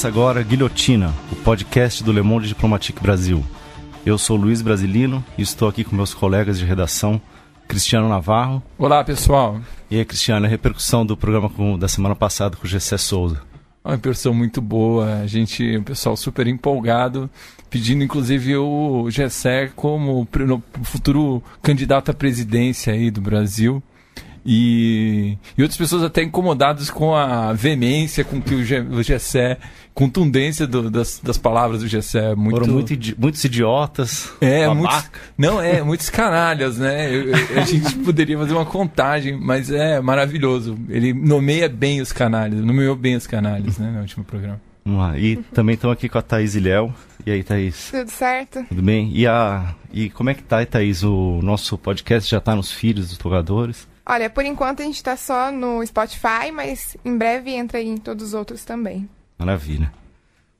Começa agora Guilhotina, o podcast do Le Monde Diplomatique Brasil. Eu sou Luiz Brasilino e estou aqui com meus colegas de redação, Cristiano Navarro. Olá, pessoal. E aí, Cristiano, a repercussão do programa com, da semana passada com o Gessé Souza. Uma repercussão muito boa, a gente, o pessoal super empolgado, pedindo inclusive o Gessé como futuro candidato à presidência aí do Brasil. E, e outras pessoas até incomodadas com a veemência com que o, G, o Gessé, contundência do, das, das palavras do Gessé. Muito... Foram muito, muitos idiotas. É, muitos, não, é, muitos canalhas, né? Eu, eu, a gente poderia fazer uma contagem, mas é maravilhoso. Ele nomeia bem os canalhas, nomeou bem os canalhas, né, no último programa. Vamos lá. E também estamos aqui com a Thaís Ilhéu. E aí, Thaís? Tudo certo? Tudo bem? E, a, e como é que tá, Thaís? O nosso podcast já está nos filhos dos jogadores? Olha, por enquanto a gente está só no Spotify, mas em breve entra aí em todos os outros também. Maravilha.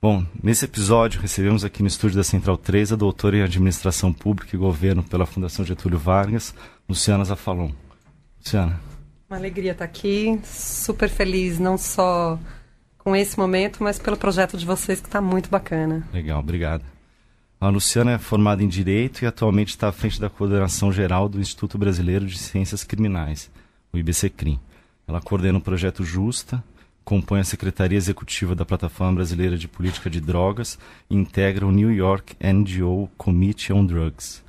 Bom, nesse episódio recebemos aqui no estúdio da Central 3 a doutora em Administração Pública e Governo pela Fundação Getúlio Vargas, Luciana Zafalon. Luciana. Uma alegria estar aqui, super feliz, não só com esse momento, mas pelo projeto de vocês que está muito bacana. Legal, obrigado. A Luciana é formada em Direito e atualmente está à frente da coordenação geral do Instituto Brasileiro de Ciências Criminais, o IBCCRIM. Ela coordena o projeto Justa, compõe a Secretaria Executiva da Plataforma Brasileira de Política de Drogas e integra o New York NGO Committee on Drugs.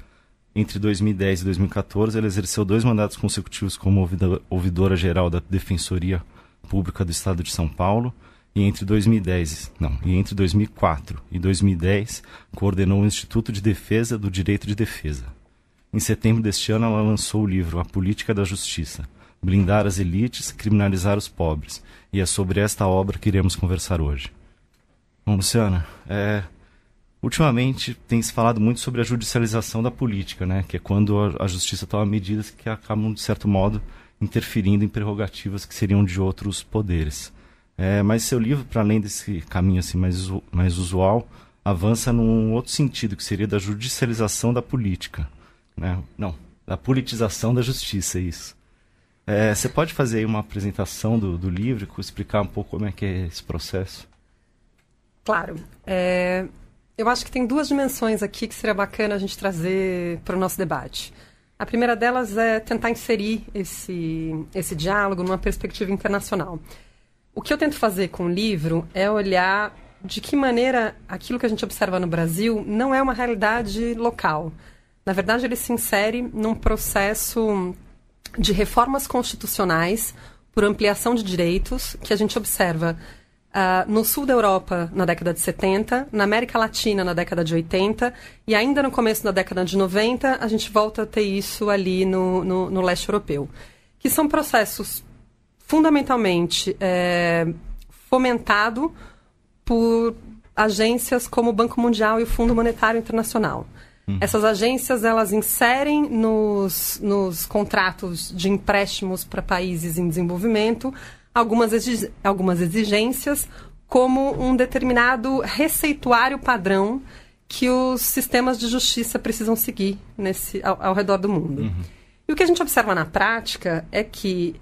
Entre 2010 e 2014, ela exerceu dois mandatos consecutivos como ouvidora geral da Defensoria Pública do Estado de São Paulo e entre 2010, não, e entre 2004 e 2010 coordenou o Instituto de Defesa do Direito de Defesa. Em setembro deste ano, ela lançou o livro A Política da Justiça: Blindar as elites, criminalizar os pobres. E é sobre esta obra que iremos conversar hoje. Bom, Luciana, é, ultimamente tem se falado muito sobre a judicialização da política, né? Que é quando a, a justiça toma medidas que acabam, de certo modo, interferindo em prerrogativas que seriam de outros poderes. É, mas seu livro, para além desse caminho assim mais, mais usual, avança num outro sentido, que seria da judicialização da política. Né? Não, da politização da justiça, é isso. É, você pode fazer aí uma apresentação do, do livro, explicar um pouco como é que é esse processo? Claro. É, eu acho que tem duas dimensões aqui que seria bacana a gente trazer para o nosso debate. A primeira delas é tentar inserir esse, esse diálogo numa perspectiva internacional. O que eu tento fazer com o livro é olhar de que maneira aquilo que a gente observa no Brasil não é uma realidade local. Na verdade, ele se insere num processo de reformas constitucionais por ampliação de direitos que a gente observa uh, no sul da Europa na década de 70, na América Latina na década de 80 e ainda no começo da década de 90 a gente volta a ter isso ali no, no, no leste europeu. Que são processos fundamentalmente é, fomentado por agências como o Banco Mundial e o Fundo Monetário Internacional. Uhum. Essas agências elas inserem nos, nos contratos de empréstimos para países em desenvolvimento algumas, exig algumas exigências como um determinado receituário padrão que os sistemas de justiça precisam seguir nesse, ao, ao redor do mundo. Uhum. E o que a gente observa na prática é que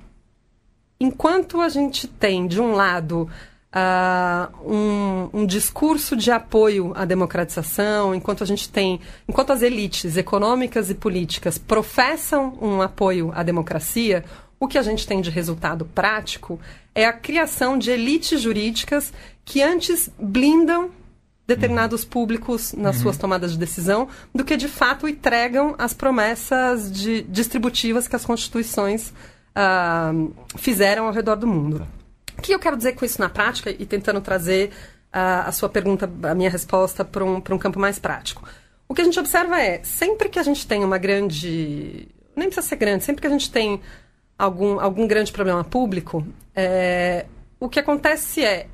enquanto a gente tem, de um lado, uh, um, um, discurso de apoio à democratização, enquanto a gente tem, enquanto as elites econômicas e políticas professam um apoio à democracia, o que a gente tem de resultado prático é a criação de elites jurídicas que antes blindam determinados públicos nas uhum. suas tomadas de decisão do que de fato entregam as promessas de, distributivas que as constituições uh, fizeram ao redor do mundo. O que eu quero dizer com isso na prática e tentando trazer uh, a sua pergunta, a minha resposta para um, um campo mais prático? O que a gente observa é, sempre que a gente tem uma grande. Nem precisa ser grande, sempre que a gente tem algum, algum grande problema público, é, o que acontece é,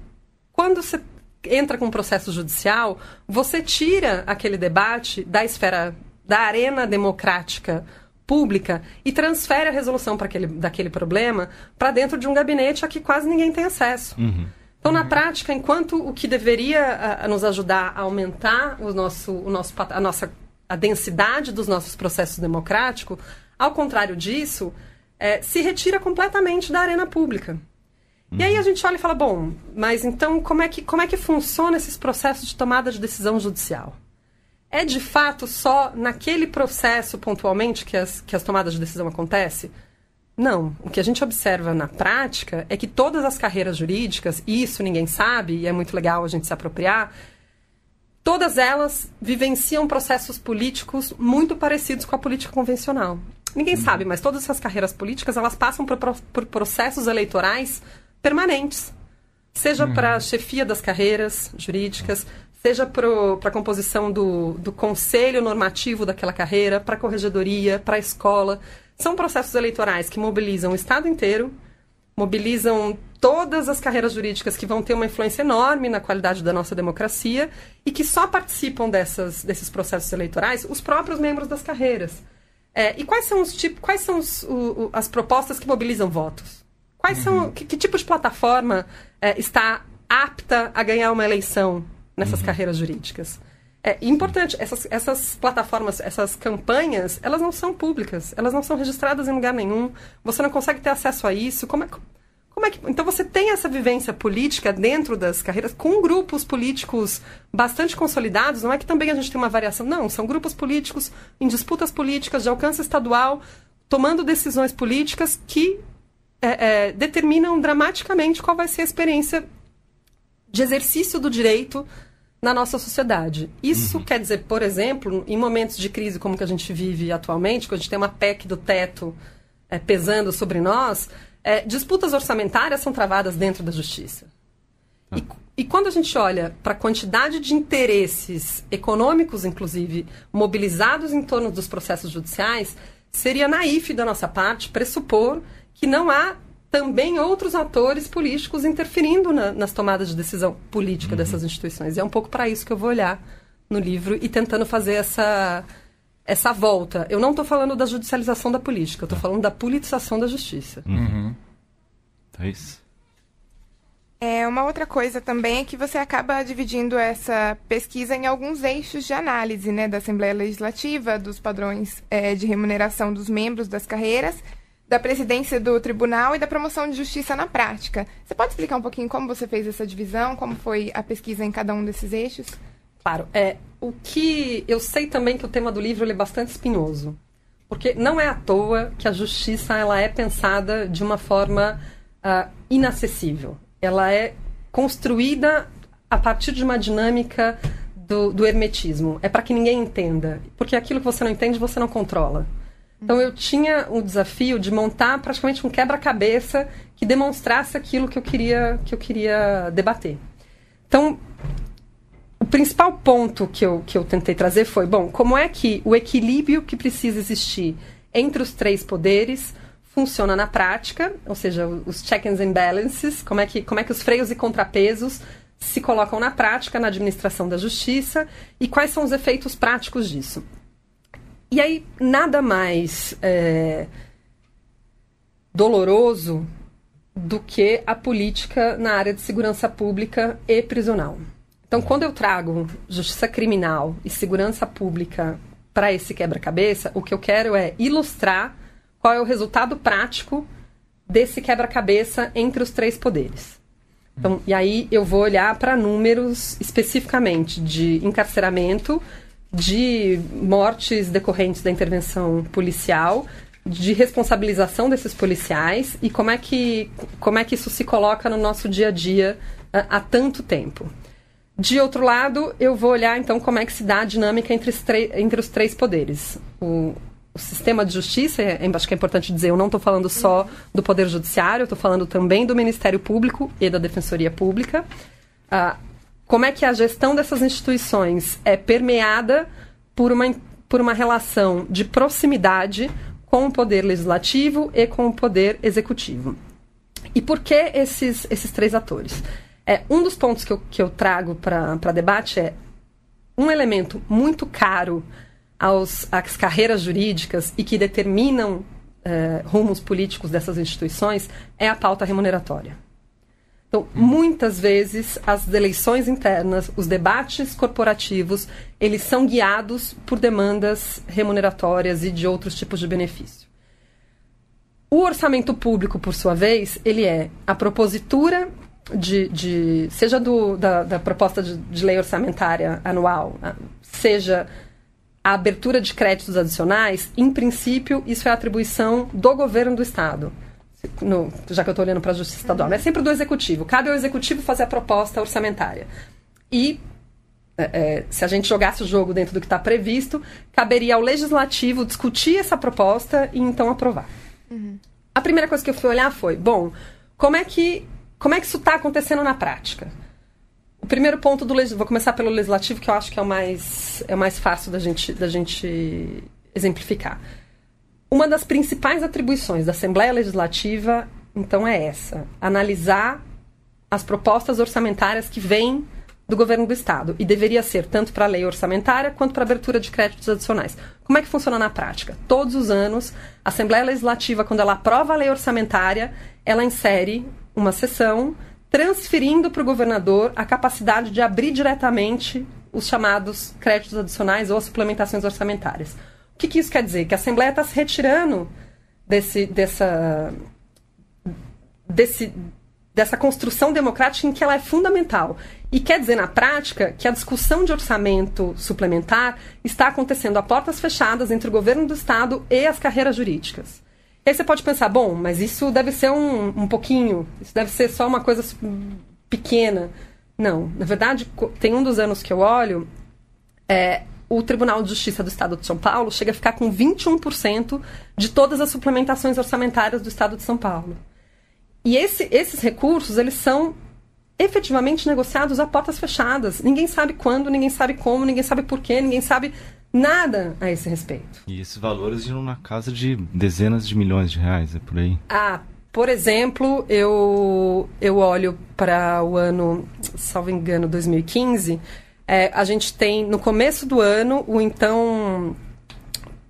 quando você entra com um processo judicial, você tira aquele debate da esfera, da arena democrática pública e transfere a resolução para aquele, daquele problema para dentro de um gabinete a que quase ninguém tem acesso. Uhum. Então, na prática, enquanto o que deveria a, a nos ajudar a aumentar o nosso, o nosso, a nossa a densidade dos nossos processos democráticos, ao contrário disso, é, se retira completamente da arena pública. E aí a gente olha e fala, bom, mas então como é que, como é que funciona esses processos de tomada de decisão judicial? É de fato só naquele processo pontualmente que as, que as tomadas de decisão acontecem? Não. O que a gente observa na prática é que todas as carreiras jurídicas, e isso ninguém sabe, e é muito legal a gente se apropriar, todas elas vivenciam processos políticos muito parecidos com a política convencional. Ninguém sabe, mas todas essas carreiras políticas, elas passam por, por processos eleitorais permanentes. Seja para a chefia das carreiras jurídicas, seja para a composição do, do conselho normativo daquela carreira, para a corregedoria, para a escola. São processos eleitorais que mobilizam o Estado inteiro, mobilizam todas as carreiras jurídicas que vão ter uma influência enorme na qualidade da nossa democracia e que só participam dessas, desses processos eleitorais os próprios membros das carreiras. É, e quais são os tipos, quais são os, o, o, as propostas que mobilizam votos? Quais são uhum. que, que, tipo de plataforma é, está apta a ganhar uma eleição nessas uhum. carreiras jurídicas? É importante, essas, essas plataformas, essas campanhas, elas não são públicas, elas não são registradas em lugar nenhum, você não consegue ter acesso a isso. Como é, como é que, então você tem essa vivência política dentro das carreiras com grupos políticos bastante consolidados, não é que também a gente tem uma variação, não, são grupos políticos em disputas políticas de alcance estadual, tomando decisões políticas que é, é, determinam dramaticamente qual vai ser a experiência de exercício do direito na nossa sociedade. Isso uhum. quer dizer, por exemplo, em momentos de crise como que a gente vive atualmente, quando a gente tem uma PEC do teto é, pesando sobre nós, é, disputas orçamentárias são travadas dentro da justiça. Ah. E, e quando a gente olha para a quantidade de interesses econômicos, inclusive, mobilizados em torno dos processos judiciais, seria naif da nossa parte pressupor que não há também outros atores políticos interferindo na, nas tomadas de decisão política uhum. dessas instituições. E é um pouco para isso que eu vou olhar no livro e tentando fazer essa, essa volta. Eu não estou falando da judicialização da política, eu estou tá. falando da politização da justiça. Uhum. É isso. É, uma outra coisa também é que você acaba dividindo essa pesquisa em alguns eixos de análise né, da Assembleia Legislativa, dos padrões é, de remuneração dos membros das carreiras da presidência do tribunal e da promoção de justiça na prática. Você pode explicar um pouquinho como você fez essa divisão, como foi a pesquisa em cada um desses eixos? Claro. É, o que eu sei também que o tema do livro é bastante espinhoso. Porque não é à toa que a justiça ela é pensada de uma forma uh, inacessível. Ela é construída a partir de uma dinâmica do, do hermetismo. É para que ninguém entenda. Porque aquilo que você não entende, você não controla. Então eu tinha o desafio de montar praticamente um quebra-cabeça que demonstrasse aquilo que eu queria que eu queria debater. Então, o principal ponto que eu, que eu tentei trazer foi, bom, como é que o equilíbrio que precisa existir entre os três poderes funciona na prática, ou seja, os check and balances, como é que, como é que os freios e contrapesos se colocam na prática na administração da justiça e quais são os efeitos práticos disso. E aí, nada mais é, doloroso do que a política na área de segurança pública e prisional. Então, quando eu trago justiça criminal e segurança pública para esse quebra-cabeça, o que eu quero é ilustrar qual é o resultado prático desse quebra-cabeça entre os três poderes. Então, e aí eu vou olhar para números especificamente de encarceramento de mortes decorrentes da intervenção policial, de responsabilização desses policiais e como é que, como é que isso se coloca no nosso dia a dia há, tanto tempo. De outro lado, eu vou olhar então como é que se dá a dinâmica entre os, entre os três poderes. O, o sistema de justiça, é, acho que é importante dizer, eu não estou falando só do Poder Judiciário, eu estou falando também do Ministério Público e da Defensoria Pública. Uh, como é que a gestão dessas instituições é permeada por uma, por uma relação de proximidade com o poder legislativo e com o poder executivo. E por que esses, esses três atores? É, um dos pontos que eu, que eu trago para debate é um elemento muito caro aos, às carreiras jurídicas e que determinam é, rumos políticos dessas instituições é a pauta remuneratória. Então, muitas vezes, as eleições internas, os debates corporativos, eles são guiados por demandas remuneratórias e de outros tipos de benefício. O orçamento público, por sua vez, ele é a propositura de, de seja do, da, da proposta de, de lei orçamentária anual, seja a abertura de créditos adicionais, em princípio, isso é atribuição do governo do Estado. No, já que eu estou olhando para a Justiça Estadual, é sempre do Executivo. Cabe ao Executivo fazer a proposta orçamentária. E é, é, se a gente jogasse o jogo dentro do que está previsto, caberia ao Legislativo discutir essa proposta e então aprovar. Uhum. A primeira coisa que eu fui olhar foi, bom, como é que, como é que isso está acontecendo na prática? O primeiro ponto do legislativo, vou começar pelo legislativo, que eu acho que é o mais, é o mais fácil da gente, da gente exemplificar. Uma das principais atribuições da Assembleia Legislativa, então, é essa: analisar as propostas orçamentárias que vêm do governo do Estado. E deveria ser tanto para a lei orçamentária quanto para a abertura de créditos adicionais. Como é que funciona na prática? Todos os anos, a Assembleia Legislativa, quando ela aprova a lei orçamentária, ela insere uma sessão transferindo para o governador a capacidade de abrir diretamente os chamados créditos adicionais ou suplementações orçamentárias. O que, que isso quer dizer? Que a Assembleia está se retirando desse, dessa, desse, dessa construção democrática em que ela é fundamental. E quer dizer, na prática, que a discussão de orçamento suplementar está acontecendo a portas fechadas entre o governo do Estado e as carreiras jurídicas. E aí você pode pensar, bom, mas isso deve ser um, um pouquinho, isso deve ser só uma coisa pequena. Não, na verdade, tem um dos anos que eu olho, é, o Tribunal de Justiça do Estado de São Paulo chega a ficar com 21% de todas as suplementações orçamentárias do Estado de São Paulo. E esse, esses recursos, eles são efetivamente negociados a portas fechadas. Ninguém sabe quando, ninguém sabe como, ninguém sabe porquê, ninguém sabe nada a esse respeito. E esses valores iam na casa de dezenas de milhões de reais, é por aí? Ah, por exemplo, eu, eu olho para o ano, salvo engano, 2015. É, a gente tem, no começo do ano, o então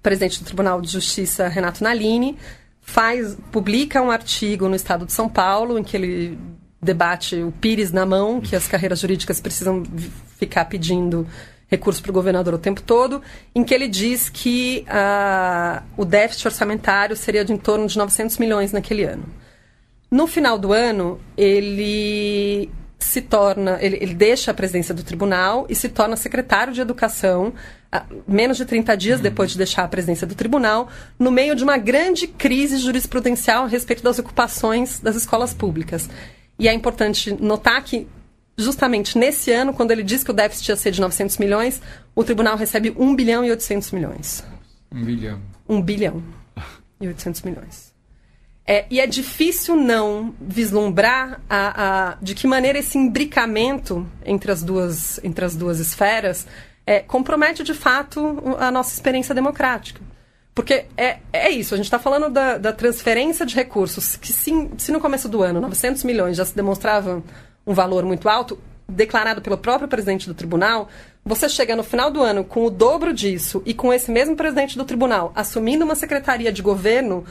presidente do Tribunal de Justiça, Renato Nalini, faz, publica um artigo no Estado de São Paulo, em que ele debate o pires na mão, que as carreiras jurídicas precisam ficar pedindo recurso para o governador o tempo todo, em que ele diz que uh, o déficit orçamentário seria de em torno de 900 milhões naquele ano. No final do ano, ele se torna, ele, ele deixa a presidência do tribunal e se torna secretário de educação, uh, menos de 30 dias uhum. depois de deixar a presidência do tribunal, no meio de uma grande crise jurisprudencial a respeito das ocupações das escolas públicas. E é importante notar que justamente nesse ano, quando ele diz que o déficit ia ser de 900 milhões, o tribunal recebe 1 bilhão e 800 milhões. 1 bilhão. 1 bilhão e 800 milhões. É, e é difícil não vislumbrar a, a, de que maneira esse imbricamento entre as duas, entre as duas esferas é, compromete de fato a nossa experiência democrática. Porque é, é isso, a gente está falando da, da, transferência de recursos, que se, se no começo do ano 900 milhões já se demonstrava um valor muito alto, declarado pelo próprio presidente do tribunal, você chega no final do ano com o dobro disso e com esse mesmo presidente do tribunal assumindo uma secretaria de governo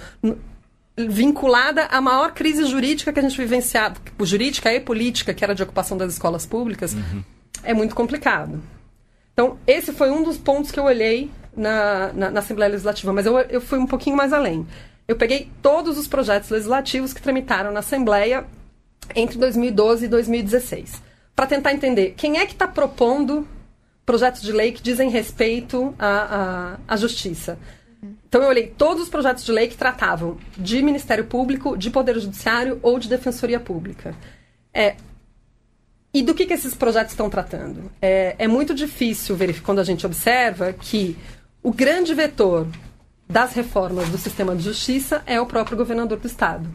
vinculada à maior crise jurídica que a gente vivenciava, jurídica e política, que era de ocupação das escolas públicas, uhum. é muito complicado. Então, esse foi um dos pontos que eu olhei na, na, na Assembleia Legislativa, mas eu, eu fui um pouquinho mais além. Eu peguei todos os projetos legislativos que tramitaram na Assembleia entre 2012 e 2016, para tentar entender quem é que está propondo projetos de lei que dizem respeito à, à, à justiça. Então eu olhei todos os projetos de lei que tratavam de Ministério Público, de Poder Judiciário ou de Defensoria Pública. É, e do que, que esses projetos estão tratando? É, é muito difícil verificar quando a gente observa que o grande vetor das reformas do sistema de justiça é o próprio governador do Estado,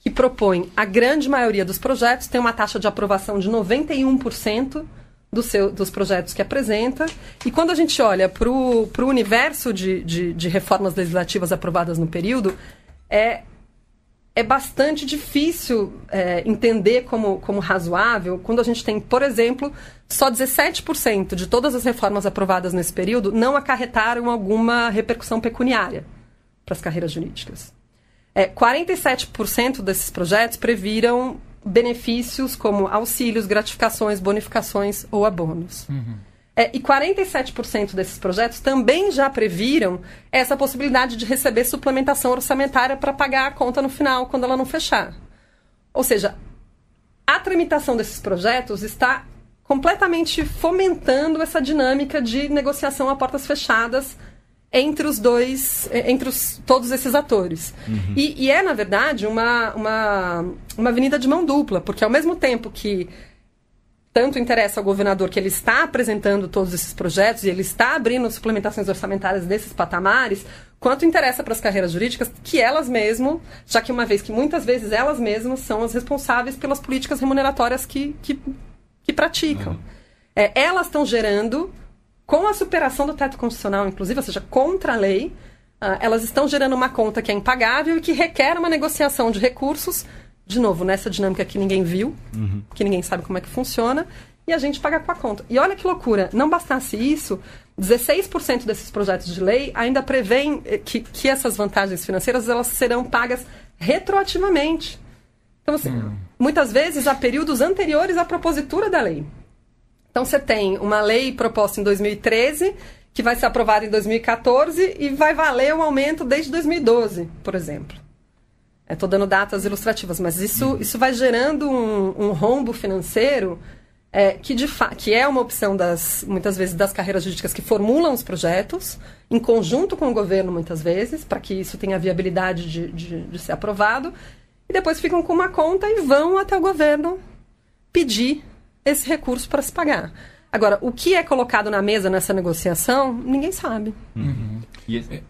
que propõe a grande maioria dos projetos, tem uma taxa de aprovação de 91% do seu, dos projetos que apresenta. E quando a gente olha para o universo de, de, de reformas legislativas aprovadas no período, é é bastante difícil é, entender como, como razoável quando a gente tem, por exemplo, só 17% de todas as reformas aprovadas nesse período não acarretaram alguma repercussão pecuniária para as carreiras jurídicas. É, 47% desses projetos previram benefícios como auxílios, gratificações, bonificações ou abonos. Uhum. É, e 47% desses projetos também já previram essa possibilidade de receber suplementação orçamentária para pagar a conta no final, quando ela não fechar. Ou seja, a tramitação desses projetos está completamente fomentando essa dinâmica de negociação a portas fechadas entre os dois, entre os, todos esses atores. Uhum. E, e, é, na verdade, uma, uma, uma avenida de mão dupla, porque ao mesmo tempo que tanto interessa ao governador que ele está apresentando todos esses projetos e ele está abrindo suplementações orçamentárias desses patamares, quanto interessa para as carreiras jurídicas que elas mesmas, já que uma vez que muitas vezes elas mesmas são as responsáveis pelas políticas remuneratórias que, que, que praticam. Uhum. É, elas estão gerando, com a superação do teto constitucional, inclusive, ou seja, contra a lei, uh, elas estão gerando uma conta que é impagável e que requer uma negociação de recursos, de novo, nessa dinâmica que ninguém viu, uhum. que ninguém sabe como é que funciona, e a gente paga com a conta. E olha que loucura, não bastasse isso, 16% desses projetos de lei ainda prevêem eh, que, que essas vantagens financeiras elas serão pagas retroativamente. Então, assim, hum. muitas vezes há períodos anteriores à propositura da lei. Então, você tem uma lei proposta em 2013 que vai ser aprovada em 2014 e vai valer um aumento desde 2012, por exemplo. Estou dando datas ilustrativas, mas isso, hum. isso vai gerando um, um rombo financeiro é, que, de que é uma opção das muitas vezes das carreiras jurídicas que formulam os projetos em conjunto com o governo muitas vezes para que isso tenha viabilidade de, de, de, ser aprovado e depois ficam com uma conta e vão até o governo pedir esse recurso para se pagar. Agora, o que é colocado na mesa nessa negociação, ninguém sabe. Uhum. É,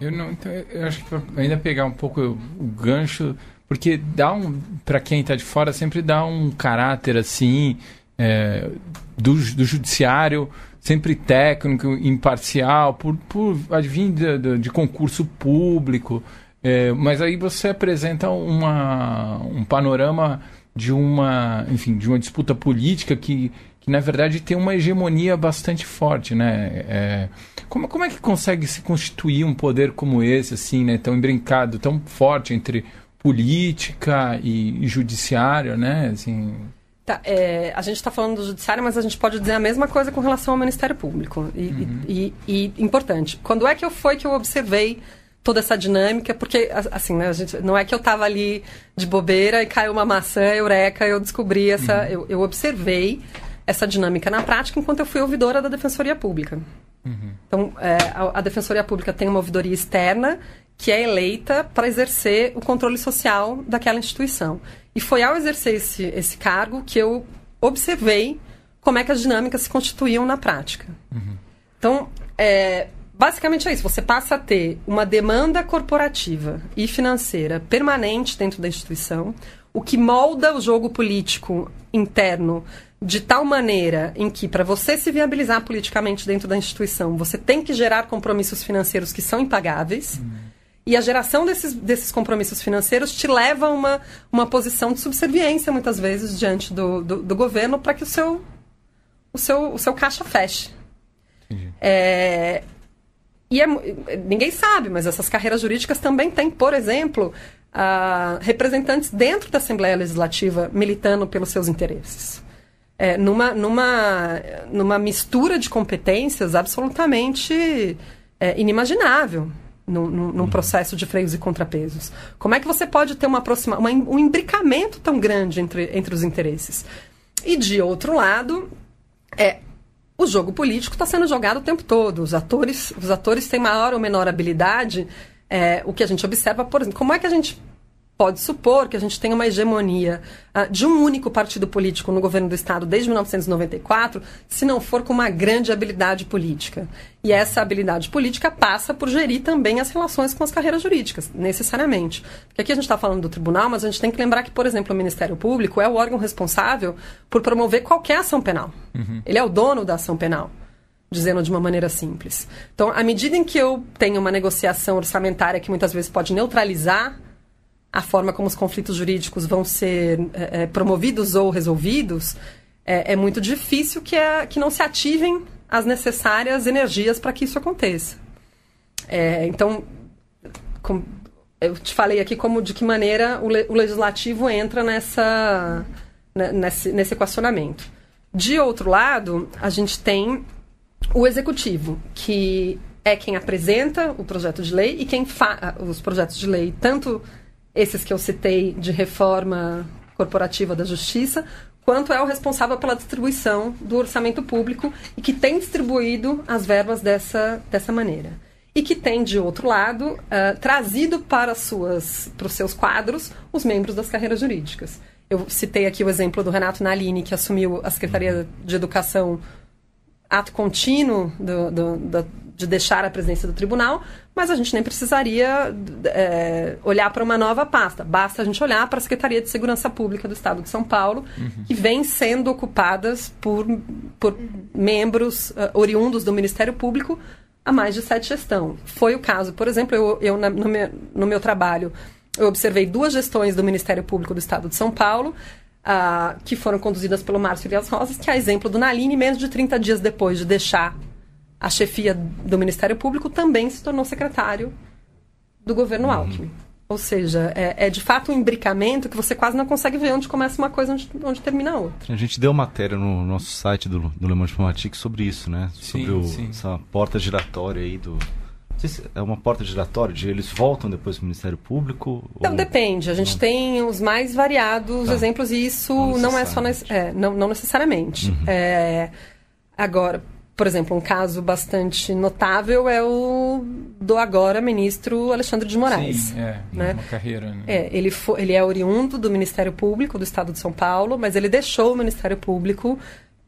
eu, não, então, eu acho que ainda pegar um pouco o, gancho, porque dá um, para quem está de fora, sempre dá um caráter assim é, do, do judiciário sempre técnico, imparcial, por, por advinda de, de concurso público. É, mas aí você apresenta uma, um panorama de uma, enfim, de uma disputa política que, que na verdade tem uma hegemonia bastante forte, né? É, como, como é que consegue se constituir um poder como esse, assim, né? Tão embrincado, tão forte entre política e, e judiciário, né? Assim, Tá, é, a gente está falando do judiciário, mas a gente pode dizer a mesma coisa com relação ao Ministério Público. E, uhum. e, e, importante, quando é que eu foi que eu observei toda essa dinâmica? Porque, assim, né, gente, não é que eu estava ali de bobeira e caiu uma maçã, eureka, eu descobri essa... Uhum. Eu, eu, observei essa dinâmica na prática enquanto eu fui ouvidora da Defensoria Pública. Uhum. Então, é, a, a Defensoria Pública tem uma ouvidoria externa que é eleita para exercer o controle social daquela instituição. E foi ao exercer esse, esse cargo que eu observei como é que as dinâmicas se constituíam na prática. Uhum. Então, é, basicamente é isso. Você passa a ter uma demanda corporativa e financeira permanente dentro da instituição, o que molda o jogo político interno de tal maneira em que, para você se viabilizar politicamente dentro da instituição, você tem que gerar compromissos financeiros que são impagáveis. Uhum. E a geração desses, desses compromissos financeiros te leva a uma, uma posição de subserviência, muitas vezes, diante do, do, do governo, para que o seu, o, seu, o seu caixa feche. É, e é, ninguém sabe, mas essas carreiras jurídicas também têm, por exemplo, uh, representantes dentro da Assembleia Legislativa militando pelos seus interesses. É, numa, numa, numa mistura de competências absolutamente é, inimaginável num, num uhum. processo de freios e contrapesos? Como é que você pode ter uma aproxima, uma, um imbricamento tão grande entre, entre os interesses? E de outro lado, é o jogo político está sendo jogado o tempo todo. Os atores, os atores têm maior ou menor habilidade. É, o que a gente observa, por exemplo, como é que a gente pode supor que a gente tenha uma hegemonia uh, de um único partido político no governo do Estado desde 1994, se não for com uma grande habilidade política. E essa habilidade política passa por gerir também as relações com as carreiras jurídicas, necessariamente. Porque aqui a gente está falando do tribunal, mas a gente tem que lembrar que, por exemplo, o Ministério Público é o órgão responsável por promover qualquer ação penal. Uhum. Ele é o dono da ação penal dizendo de uma maneira simples. Então, à medida em que eu tenho uma negociação orçamentária que muitas vezes pode neutralizar a forma como os conflitos jurídicos vão ser é, é, promovidos ou resolvidos, é, é muito difícil que, é, que não se ativem as necessárias energias para que isso aconteça. É, então, com, eu te falei aqui como de que maneira o, le, o legislativo entra nessa, né, nesse, nesse equacionamento. De outro lado, a gente tem o executivo, que é quem apresenta o projeto de lei e quem fa os projetos de lei, tanto esses que eu citei de reforma corporativa da justiça, quanto é o responsável pela distribuição do orçamento público e que tem distribuído as verbas dessa, dessa maneira. E que tem, de outro lado, uh, trazido para, suas, para os seus quadros os membros das carreiras jurídicas. Eu citei aqui o exemplo do Renato Nalini, que assumiu a Secretaria de Educação ato contínuo do, do, do, de deixar a presidência do tribunal, mas a gente nem precisaria é, olhar para uma nova pasta. Basta a gente olhar para a Secretaria de Segurança Pública do Estado de São Paulo, uhum. que vem sendo ocupadas por, por membros uh, oriundos do Ministério Público há mais de sete gestão. Foi o caso, por exemplo, eu, eu na, no, meu, no meu trabalho, eu observei duas gestões do Ministério Público do Estado de São Paulo, uh, que foram conduzidas pelo Márcio Elias Rosas, que é exemplo do Naline, menos de 30 dias depois de deixar a chefia do Ministério Público, também se tornou secretário do governo uhum. Alckmin. Ou seja, é, é, de fato um imbricamento que você quase não consegue ver onde começa uma coisa onde, onde termina a outra. A gente deu matéria no nosso site do, do Le Monde Diplomatique sobre isso, né? Sim, sobre o, sim. essa porta giratória aí do. Se é uma porta giratória de eles voltam depois para o Ministério Público? Então, ou... depende. A gente não... tem os mais variados tá. exemplos e isso não, não é só. É, não, não necessariamente. Uhum. É, agora, por exemplo, um caso bastante notável é o do agora ministro Alexandre de Moraes. Sim, é, né? uma carreira. Né? É, ele, foi, ele é oriundo do Ministério Público do Estado de São Paulo, mas ele deixou o Ministério Público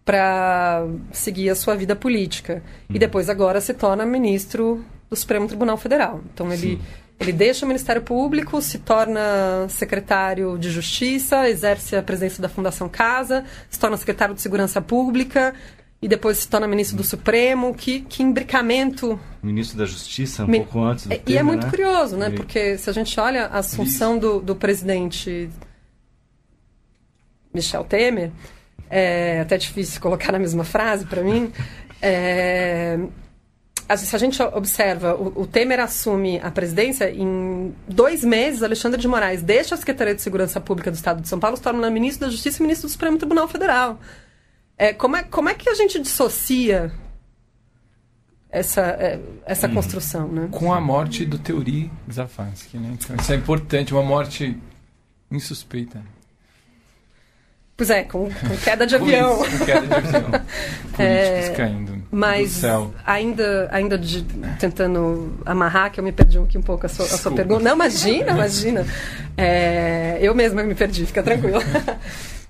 para seguir a sua vida política. Hum. E depois agora se torna ministro do Supremo Tribunal Federal. Então ele, ele deixa o Ministério Público, se torna secretário de Justiça, exerce a presidência da Fundação Casa, se torna secretário de Segurança Pública, e depois se torna ministro do Supremo. Que, que imbricamento. Ministro da Justiça, um Me... pouco antes do E tema, é muito né? curioso, né? E... Porque se a gente olha a assunção do, do presidente Michel Temer, é até difícil colocar na mesma frase para mim. É, se a gente observa, o, o, Temer assume a presidência em dois meses, Alexandre de Moraes deixa a Secretaria de Segurança Pública do Estado de São Paulo, se torna ministro da Justiça e ministro do Supremo Tribunal Federal. É, como, é, como é que a gente dissocia essa, é, essa hum. construção, né? Com a morte do Teori Zafansky, né? Então, isso é importante, uma morte insuspeita. Pois é, com, com queda de avião. Isso, com queda de avião. Políticos é, caindo mas ainda, ainda de, tentando amarrar, que eu me perdi aqui um pouco a sua, a sua pergunta. Não, imagina, imagina. É, eu mesma me perdi, fica tranquila.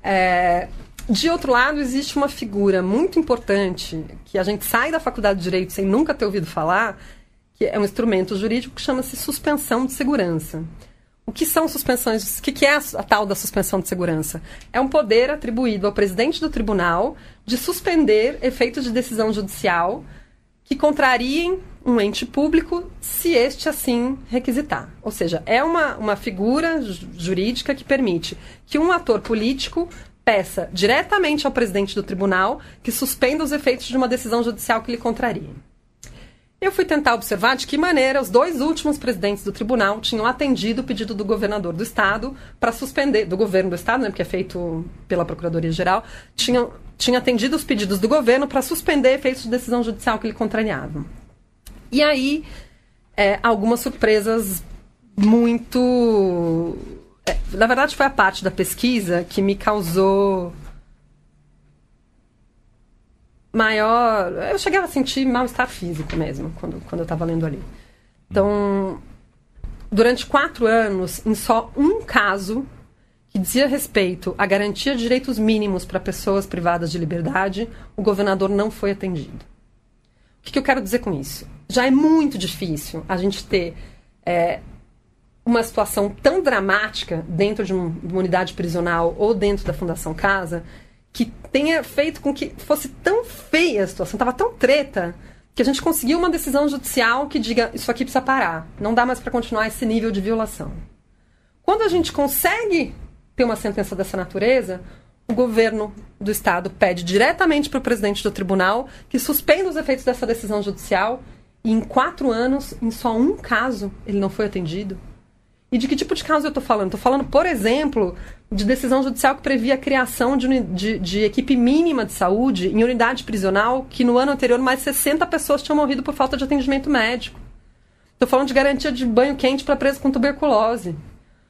É, de outro lado, existe uma figura muito importante que a gente sai da faculdade de Direito sem nunca ter ouvido falar, que é um instrumento jurídico que chama-se suspensão de segurança. O que são suspensões? O que é a tal da suspensão de segurança? É um poder atribuído ao presidente do tribunal de suspender efeitos de decisão judicial que contrariem um ente público se este assim requisitar. Ou seja, é uma, uma figura jurídica que permite que um ator político peça diretamente ao presidente do tribunal que suspenda os efeitos de uma decisão judicial que lhe contraria. Eu fui tentar observar de que maneira os dois últimos presidentes do tribunal tinham atendido o pedido do governador do estado para suspender, do governo do estado, né, porque é feito pela Procuradoria-Geral, tinham, tinha atendido os pedidos do governo para suspender efeitos de decisão judicial que lhe contrariavam. E aí, é, algumas surpresas muito na verdade, foi a parte da pesquisa que me causou maior. Eu cheguei a sentir mal-estar físico mesmo quando, quando eu estava lendo ali. Então, durante quatro anos, em só um caso que dizia respeito à garantia de direitos mínimos para pessoas privadas de liberdade, o governador não foi atendido. O que, que eu quero dizer com isso? Já é muito difícil a gente ter é, uma situação tão dramática dentro de, uma unidade prisional ou dentro da Fundação Casa que tenha feito com que fosse tão feia a situação, estava tão treta, que a gente conseguiu uma decisão judicial que diga isso aqui precisa parar, não dá mais para continuar esse nível de violação. Quando a gente consegue ter uma sentença dessa natureza, o governo do estado pede diretamente para o presidente do tribunal que suspenda os efeitos dessa decisão judicial e em quatro anos, em só um caso, ele não foi atendido. E de que tipo de caso eu estou falando? Estou falando, por exemplo, de decisão judicial que previa a criação de, de, de, equipe mínima de saúde em unidade prisional, que no ano anterior mais 60 pessoas tinham morrido por falta de atendimento médico. Estou falando de garantia de banho quente para presos com tuberculose.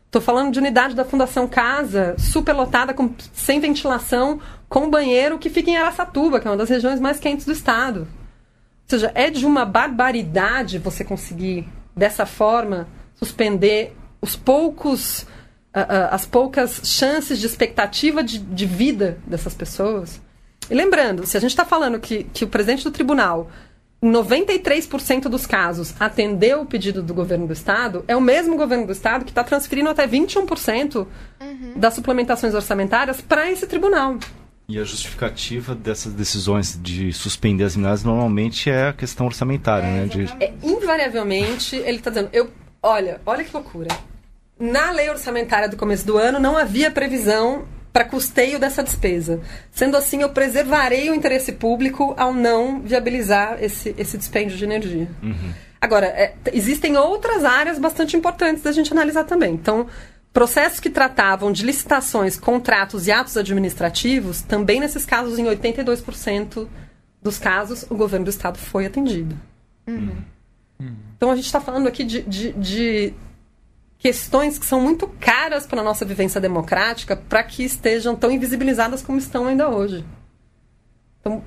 Estou falando de unidade da Fundação Casa, superlotada, com, sem ventilação, com banheiro, que fica em Araçatuba, que é uma das regiões mais quentes do estado. Ou seja, é de uma barbaridade você conseguir, dessa forma, suspender os poucos, as poucas chances de expectativa de, de, vida dessas pessoas. E lembrando, se a gente está falando que, que o presidente do tribunal, em 93% dos casos, atendeu o pedido do governo do estado, é o mesmo governo do estado que está transferindo até 21% uhum. das suplementações orçamentárias para esse tribunal. E a justificativa dessas decisões de suspender as mineradas normalmente é a questão orçamentária, é, né? De... É, invariavelmente, ele está dizendo, eu, olha, olha que loucura na lei orçamentária do começo do ano não havia previsão para custeio dessa despesa. Sendo assim, eu preservarei o interesse público ao não viabilizar esse, esse dispêndio de energia. Uhum. Agora, é, existem outras áreas bastante importantes da gente analisar também. Então, processos que tratavam de licitações, contratos e atos administrativos, também nesses casos, em 82% dos casos, o governo do Estado foi atendido. Uhum. Uhum. Então, a gente está falando aqui de, de, de questões que são muito caras para a nossa vivência democrática para que estejam tão invisibilizadas como estão ainda hoje. Então,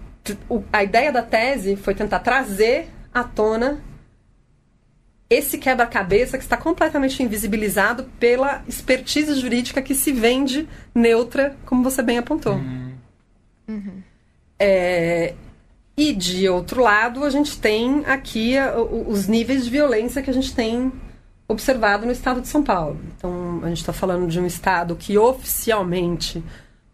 a ideia da tese foi tentar trazer à tona esse quebra-cabeça que está completamente invisibilizado pela expertise jurídica que se vende neutra, como você bem apontou. Uhum. Uhum. É, e, de outro lado, a gente tem aqui os níveis de violência que a gente tem observado no estado de São Paulo. Então, a gente está falando de um estado que oficialmente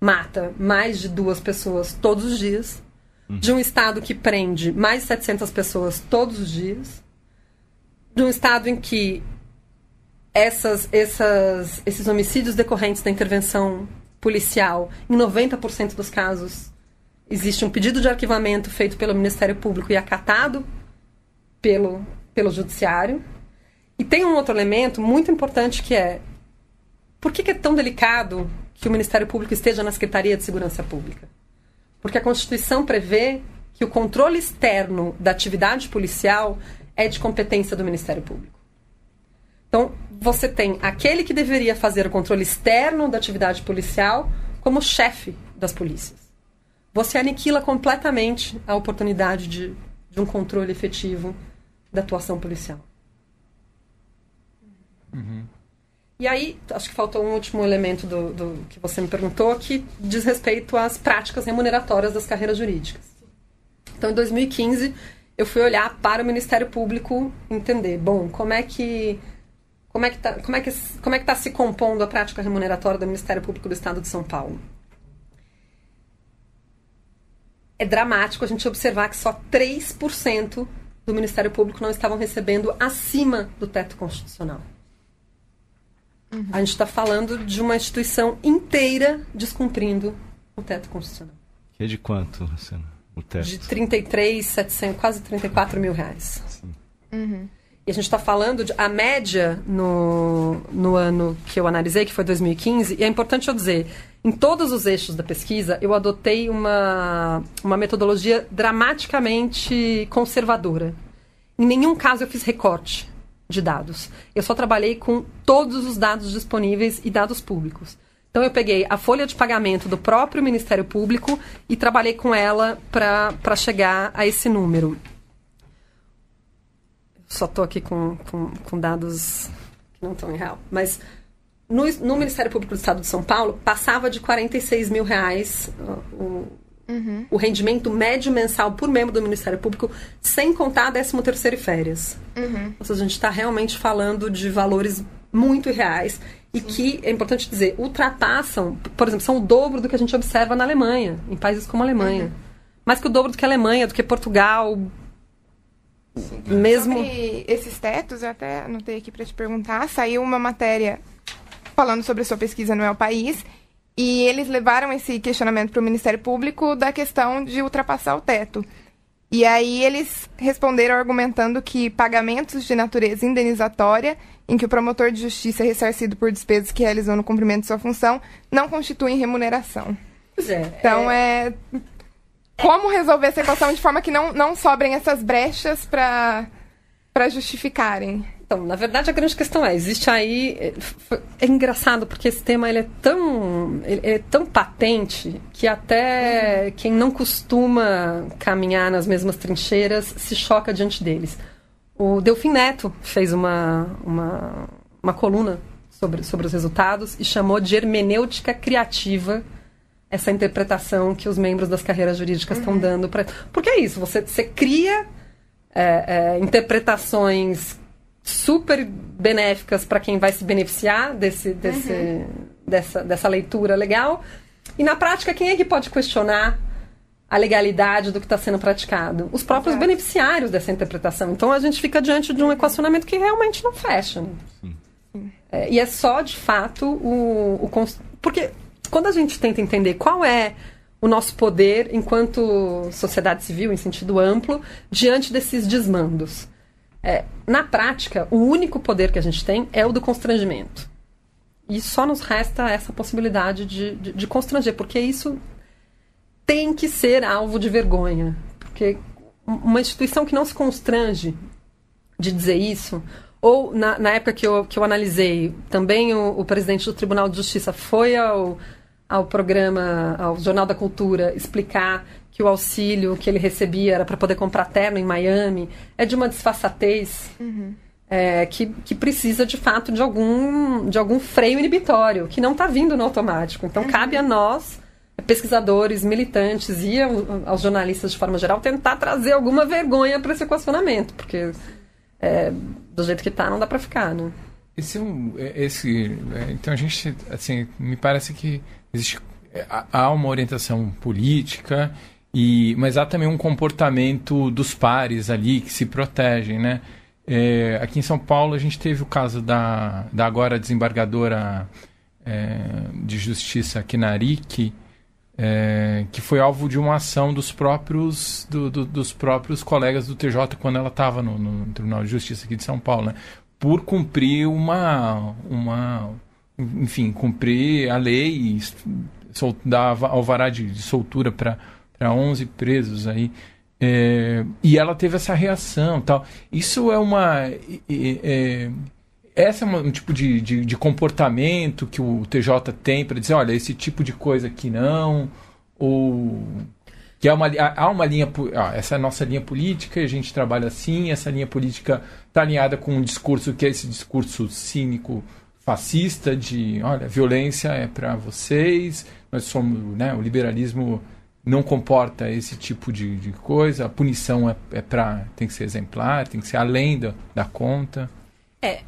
mata mais de duas pessoas todos os dias, uhum. de um estado que prende mais de 700 pessoas todos os dias, de um estado em que essas, essas, esses homicídios decorrentes da intervenção policial, em 90% dos casos, existe um pedido de arquivamento feito pelo Ministério Público e acatado pelo, pelo Judiciário. E tem um outro elemento muito importante que é por que, que é tão delicado que o Ministério Público esteja na Secretaria de Segurança Pública? Porque a Constituição prevê que o controle externo da atividade policial é de competência do Ministério Público. Então, você tem aquele que deveria fazer o controle externo da atividade policial como chefe das polícias. Você aniquila completamente a oportunidade de, de um controle efetivo da atuação policial. Uhum. E aí, acho que faltou um último elemento do, do, que você me perguntou, que diz respeito às práticas remuneratórias das carreiras jurídicas. Então, em 2015, eu fui olhar para o Ministério Público entender, bom, como é que como é que está é que, como é que tá se compondo a prática remuneratória do Ministério Público do Estado de São Paulo? É dramático a gente observar que só 3% do Ministério Público não estavam recebendo acima do teto constitucional. Uhum. A gente está falando de uma instituição inteira descumprindo o teto constitucional. Que é de quanto, Luciana? O teto? De 33, 700, quase 34 mil reais. Sim. Uhum. E a gente está falando de a média no, no ano que eu analisei, que foi 2015, e é importante eu dizer, em todos os eixos da pesquisa, eu adotei uma, uma metodologia dramaticamente conservadora. Em nenhum caso eu fiz recorte de dados. Eu só trabalhei com todos os dados disponíveis e dados públicos. Então eu peguei a folha de pagamento do próprio Ministério Público e trabalhei com ela para chegar a esse número. Só estou aqui com, com, com, dados que não estão em real. Mas no, no, Ministério Público do Estado de São Paulo, passava de 46 mil reais o, uhum. o rendimento médio mensal por membro do Ministério Público, sem contar 13 terceiro e férias. Uhum. Ou seja, a gente está realmente falando de valores muito reais e Sim. que, é importante dizer, ultrapassam, por exemplo, são o dobro do que a gente observa na Alemanha, em países como a Alemanha. Uhum. Mais que o dobro do que a Alemanha, do que Portugal, Sim. Mesmo. Sobre esses tetos, eu até anotei aqui para te perguntar. Saiu uma matéria falando sobre a sua pesquisa no El País e eles levaram esse questionamento para o Ministério Público da questão de ultrapassar o teto. E aí eles responderam argumentando que pagamentos de natureza indenizatória, em que o promotor de justiça é ressarcido por despesas que realizou no cumprimento de sua função, não constituem remuneração. Pois é. Então é... Como resolver essa equação de forma que não, não sobrem essas brechas para justificarem? Então, na verdade, a grande questão é, existe aí... É, é engraçado, porque esse tema ele é, tão, ele é tão patente que até uhum. quem não costuma caminhar nas mesmas trincheiras se choca diante deles. O Delfim Neto fez uma, uma, uma coluna sobre, sobre os resultados e chamou de hermenêutica criativa essa interpretação que os membros das carreiras jurídicas uhum. estão dando para. Porque é isso, você, você cria é, é, interpretações super benéficas para quem vai se beneficiar desse, desse, uhum. dessa, dessa leitura legal. E na prática, quem é que pode questionar a legalidade do que está sendo praticado? Os próprios Exato. beneficiários dessa interpretação. Então a gente fica diante de um equacionamento que realmente não fecha. Né? É, e é só, de fato, o, o. Porque quando a gente tenta entender qual é o nosso poder enquanto sociedade civil, em sentido amplo, diante desses desmandos. É, na prática, o único poder que a gente tem é o do constrangimento. E só nos resta essa possibilidade de, de, de constranger, porque isso tem que ser alvo de vergonha. Porque uma instituição que não se constrange de dizer isso, ou na, na época que eu, que eu analisei, também o, o presidente do Tribunal de Justiça foi ao ao programa, ao Jornal da Cultura, explicar que o auxílio que ele recebia era para poder comprar terno em Miami, é de uma disfarçatez uhum. é, que, que precisa, de fato, de algum, de algum freio inibitório, que não está vindo no automático. Então, uhum. cabe a nós, pesquisadores, militantes e aos jornalistas de forma geral, tentar trazer alguma vergonha para esse equacionamento, porque é, do jeito que está, não dá para ficar, né? Esse é é, esse, é, então a gente, assim, me parece que existe há uma orientação política e mas há também um comportamento dos pares ali que se protegem, né? É, aqui em São Paulo a gente teve o caso da, da agora desembargadora é, de justiça Kinaric, é, que foi alvo de uma ação dos próprios do, do, dos próprios colegas do TJ quando ela estava no, no, Tribunal de Justiça aqui de São Paulo, né? por cumprir uma uma enfim, cumprir a lei e dar alvará de, de soltura para 11 presos aí. É, e ela teve essa reação tal. Isso é uma. É, essa é um tipo de, de, de, comportamento que o TJ tem para dizer, olha, esse tipo de coisa aqui não, ou que há uma, há uma linha, ah, essa é a nossa linha política, a gente trabalha assim, essa linha política está alinhada com um discurso que é esse discurso cínico fascista de, olha, violência é para vocês, nós somos, né, o liberalismo não comporta esse tipo de, de coisa, a punição é, é para tem que ser exemplar, tem que ser além da, da conta. É,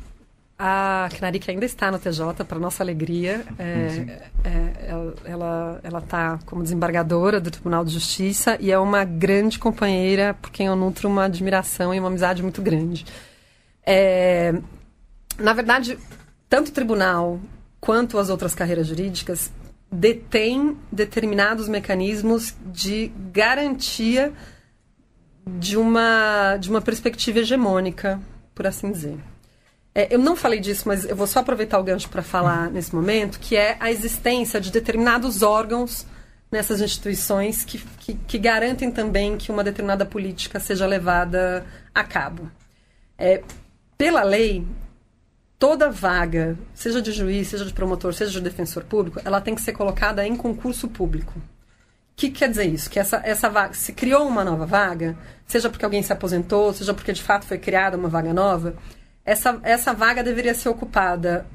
a Knarick ainda está no TJ, para nossa alegria. É, é, ela ela está como desembargadora do Tribunal de Justiça e é uma grande companheira por quem eu nutro uma admiração e uma amizade muito grande. É, na verdade, tanto o tribunal quanto as outras carreiras jurídicas detêm determinados mecanismos de garantia de uma, de uma perspectiva hegemônica, por assim dizer. É, eu não falei disso, mas eu vou só aproveitar o gancho para falar nesse momento, que é a existência de determinados órgãos nessas instituições que, que, que garantem também que uma determinada política seja levada a cabo. É, pela lei, toda vaga, seja de juiz, seja de promotor, seja de defensor público, ela tem que ser colocada em concurso público. O que quer dizer isso? Que essa, essa vaga, se criou uma nova vaga, seja porque alguém se aposentou, seja porque de fato foi criada uma vaga nova, essa, essa vaga deveria ser ocupada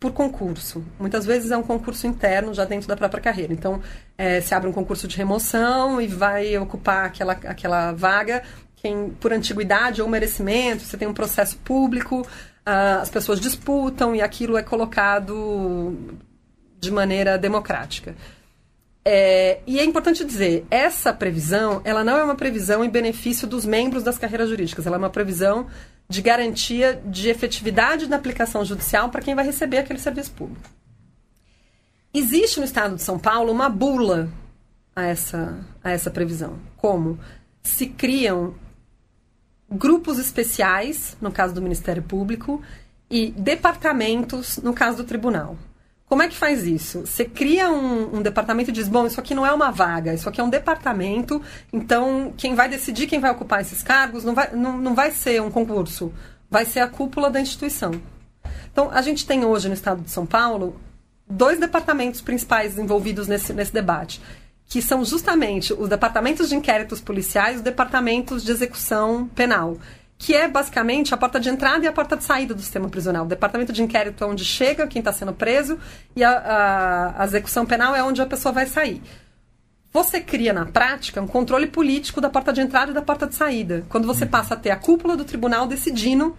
por concurso. Muitas vezes é um concurso interno, já dentro da própria carreira. Então, é, se abre um concurso de remoção e vai ocupar aquela, aquela vaga quem, por antiguidade ou merecimento, você tem um processo público, as pessoas disputam e aquilo é colocado de maneira democrática. É, e é importante dizer, essa previsão, ela não é uma previsão em benefício dos membros das carreiras jurídicas, ela é uma previsão de garantia de efetividade na aplicação judicial para quem vai receber aquele serviço público. Existe no estado de São Paulo uma bula a essa, a essa previsão. Como? se criam grupos especiais, no caso do Ministério Público, e departamentos, no caso do tribunal. Como é que faz isso? Você cria um, um, departamento e diz: bom, isso aqui não é uma vaga, isso aqui é um departamento, então quem vai decidir quem vai ocupar esses cargos não vai, não, não vai ser um concurso, vai ser a cúpula da instituição. Então, a gente tem hoje no estado de São Paulo dois departamentos principais envolvidos nesse, nesse debate, que são justamente os departamentos de inquéritos policiais e os departamentos de execução penal que é basicamente a porta de entrada e a porta de saída do sistema prisional. O departamento de inquérito é onde chega quem está sendo preso e a, a, a, execução penal é onde a pessoa vai sair. Você cria na prática um controle político da porta de entrada e da porta de saída, quando você passa a ter a cúpula do tribunal decidindo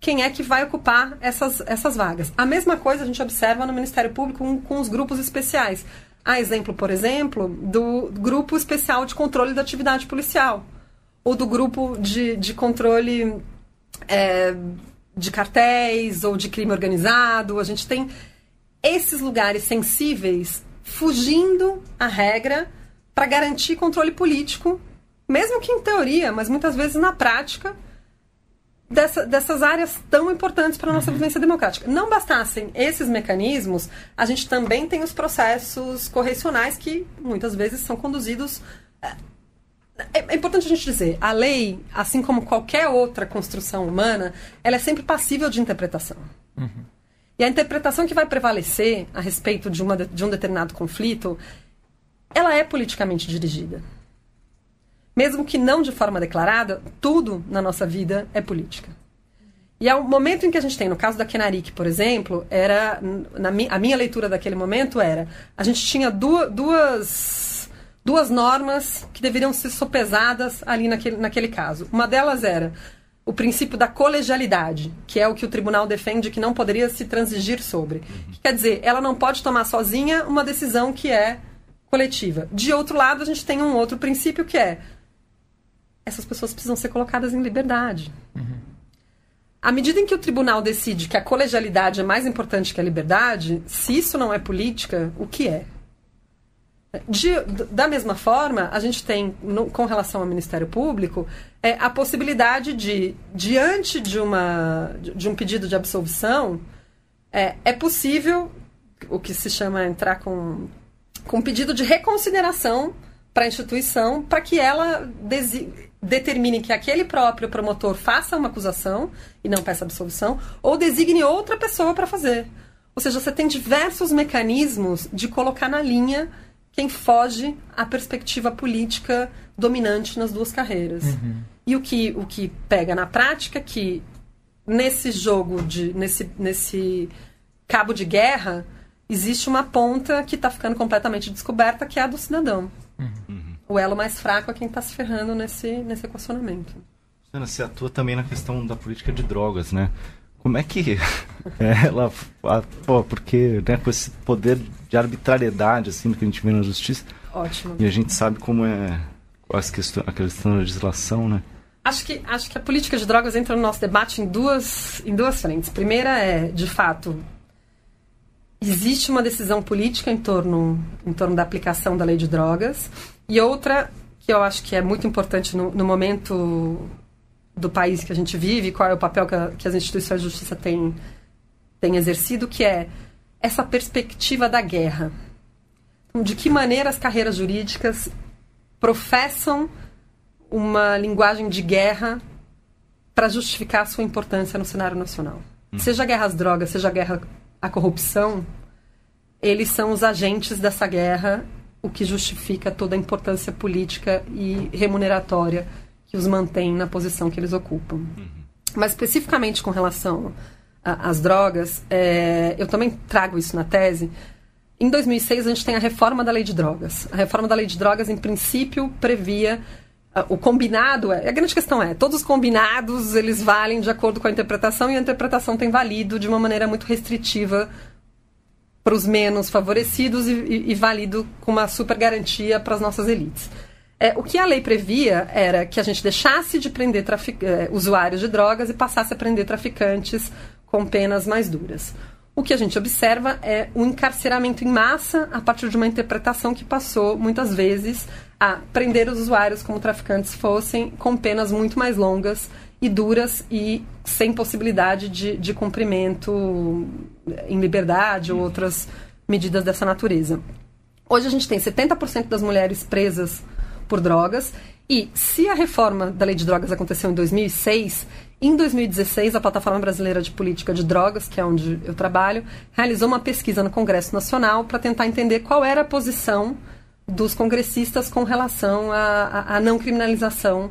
quem é que vai ocupar essas, essas vagas. A mesma coisa a gente observa no Ministério Público com, com os grupos especiais. Há exemplo, por exemplo, do Grupo Especial de Controle da Atividade Policial, ou do grupo de, de controle é, de cartéis ou de crime organizado. A gente tem esses lugares sensíveis fugindo à regra para garantir controle político, mesmo que em teoria, mas muitas vezes na prática, dessa, dessas áreas tão importantes para a nossa uhum. vivência democrática. Não bastassem esses mecanismos, a gente também tem os processos correcionais que muitas vezes são conduzidos. É, é, é importante a gente dizer, a lei, assim como qualquer outra construção humana, ela é sempre passível de interpretação. Uhum. E a interpretação que vai prevalecer a respeito de, uma, de um determinado conflito, ela é politicamente dirigida mesmo que não de forma declarada, tudo na nossa vida é política. E ao momento em que a gente tem, no caso da Kenarik, por exemplo, era na mi, a minha leitura daquele momento era a gente tinha duas, duas, duas normas que deveriam ser sopesadas ali naquele, naquele caso. Uma delas era o princípio da colegialidade, que é o que o tribunal defende que não poderia se transigir sobre. Que quer dizer, ela não pode tomar sozinha uma decisão que é coletiva. De outro lado, a gente tem um outro princípio que é essas pessoas precisam ser colocadas em liberdade. Uhum. À medida em que o tribunal decide que a colegialidade é mais importante que a liberdade, se isso não é política, o que é? De, da mesma forma, a gente tem, no, com relação ao Ministério Público, é, a possibilidade de, diante de, uma, de, um pedido de absolvição, é, é possível o que se chama entrar com, com um pedido de reconsideração para a instituição para que ela determine que aquele próprio promotor faça uma acusação e não peça absolvição, ou designe outra pessoa para fazer. Ou seja, você tem diversos mecanismos de colocar na linha quem foge à perspectiva política dominante nas duas carreiras. Uhum. E o que, o que pega na prática é que nesse jogo, de, nesse, nesse cabo de guerra, existe uma ponta que está ficando completamente descoberta, que é a do cidadão. Uhum o elo mais fraco é quem está se ferrando nesse, nesse equacionamento. Ana, você atua também na questão da política de drogas, né? Como é que ela, pô, porque né, com esse poder de arbitrariedade assim que a gente vê na justiça, ótimo. E a gente sabe como é as questões, a questão da legislação, né? Acho que, acho que a política de drogas entra no nosso debate em duas, em duas frentes. Primeira é, de fato, existe uma decisão política em torno, em torno da aplicação da lei de drogas. E outra que eu acho que é muito importante no, no momento do país que a gente vive, qual é o papel que, a, que as instituições de justiça têm, têm exercido, que é essa perspectiva da guerra. Então, de que maneira as carreiras jurídicas professam uma linguagem de guerra para justificar a sua importância no cenário nacional. Hum. Seja a guerra às drogas, seja a guerra à corrupção, eles são os agentes dessa guerra o que justifica toda a importância política e remuneratória que os mantém na posição que eles ocupam. Uhum. Mas especificamente com relação às drogas, é, eu também trago isso na tese. Em 2006, a gente tem a reforma da lei de drogas. A reforma da lei de drogas, em princípio, previa o combinado. É, a grande questão é, todos os combinados eles valem de acordo com a interpretação e a interpretação tem valido de uma maneira muito restritiva para os menos favorecidos e, e, e válido com uma super garantia para as nossas elites. É, o que a lei previa era que a gente deixasse de prender é, usuários de drogas e passasse a prender traficantes com penas mais duras. O que a gente observa é um encarceramento em massa a partir de uma interpretação que passou, muitas vezes, a prender os usuários como traficantes fossem, com penas muito mais longas e duras e sem possibilidade de, de cumprimento em liberdade ou outras medidas dessa natureza. Hoje a gente tem 70% das mulheres presas por drogas e se a reforma da lei de drogas aconteceu em 2006, em 2016 a Plataforma Brasileira de Política de Drogas, que é onde eu trabalho, realizou uma pesquisa no Congresso Nacional para tentar entender qual era a posição dos congressistas com relação à não criminalização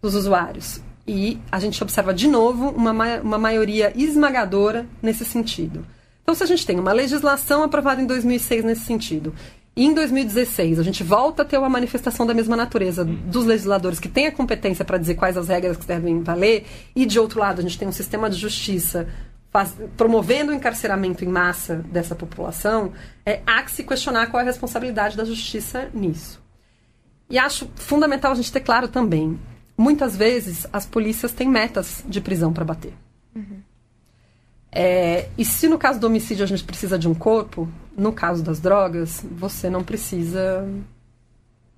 dos usuários. E a gente observa de novo uma, uma maioria esmagadora nesse sentido. Então, se a gente tem uma legislação aprovada em 2006 nesse sentido, e em 2016 a gente volta a ter uma manifestação da mesma natureza dos legisladores que têm a competência para dizer quais as regras que devem valer, e de outro lado a gente tem um sistema de justiça faz, promovendo o encarceramento em massa dessa população, é, há que se questionar qual é a responsabilidade da justiça nisso. E acho fundamental a gente ter claro também muitas vezes as polícias têm metas de prisão para bater. Uhum. É, e se no caso do homicídio a gente precisa de um corpo, no caso das drogas, você não precisa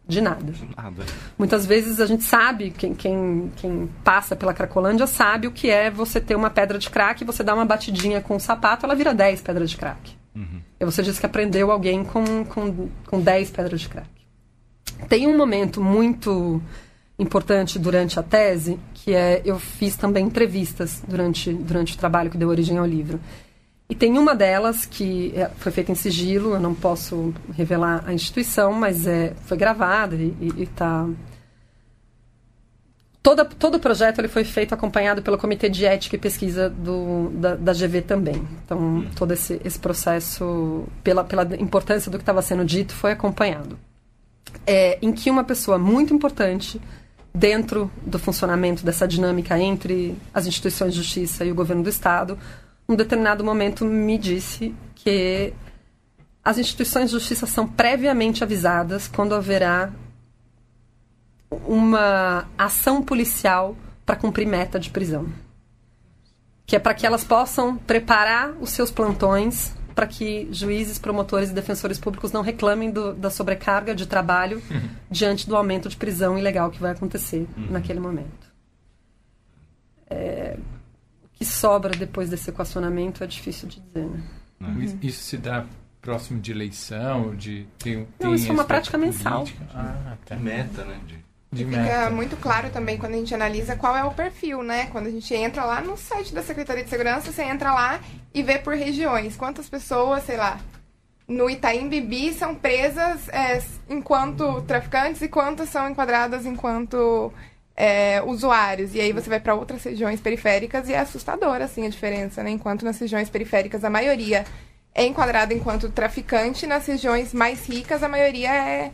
de nada. nada. Muitas vezes a gente sabe, quem, quem, quem passa pela Cracolândia sabe o que é você ter uma pedra de crack, você dá uma batidinha com o um sapato, ela vira 10 pedras de crack. Uhum. E você diz que aprendeu alguém com, com, com 10 pedras de crack. Tem um momento muito importante durante a tese, que é eu fiz também entrevistas durante, durante o trabalho que deu origem ao livro. E tem uma delas que é, foi feita em sigilo, eu não posso revelar a instituição, mas é, foi gravada e está. Toda, todo o projeto ele foi feito acompanhado pelo Comitê de Ética e Pesquisa do, da, da GV também. Então, todo esse, esse processo, pela, pela importância do que estava sendo dito, foi acompanhado. É, em que uma pessoa muito importante dentro do funcionamento dessa dinâmica entre as instituições de justiça e o governo do Estado, um determinado momento me disse que as instituições de justiça são previamente avisadas quando haverá uma ação policial para cumprir meta de prisão. Que é para que elas possam preparar os seus plantões para que juízes, promotores e defensores públicos não reclamem do, da sobrecarga de trabalho uhum. diante do aumento de prisão ilegal que vai acontecer uhum. naquele momento. É, o que sobra depois desse equacionamento é difícil de dizer. Né? Uhum. Isso se dá próximo de eleição, de tem, tem Não, isso é uma prática política. mensal. Ah, tá. Meta, né? De de fica meta. muito claro também quando a gente analisa qual é o perfil, né? Quando a gente entra lá no site da Secretaria de Segurança, você entra lá e vê por regiões. Quantas pessoas, sei lá, no Itaim Bibi são presas é, enquanto traficantes e quantas são enquadradas enquanto é, usuários. E aí você vai para outras regiões periféricas e é assustador, assim, a diferença, né? Enquanto nas regiões periféricas a maioria é enquadrada enquanto traficante, nas regiões mais ricas a maioria é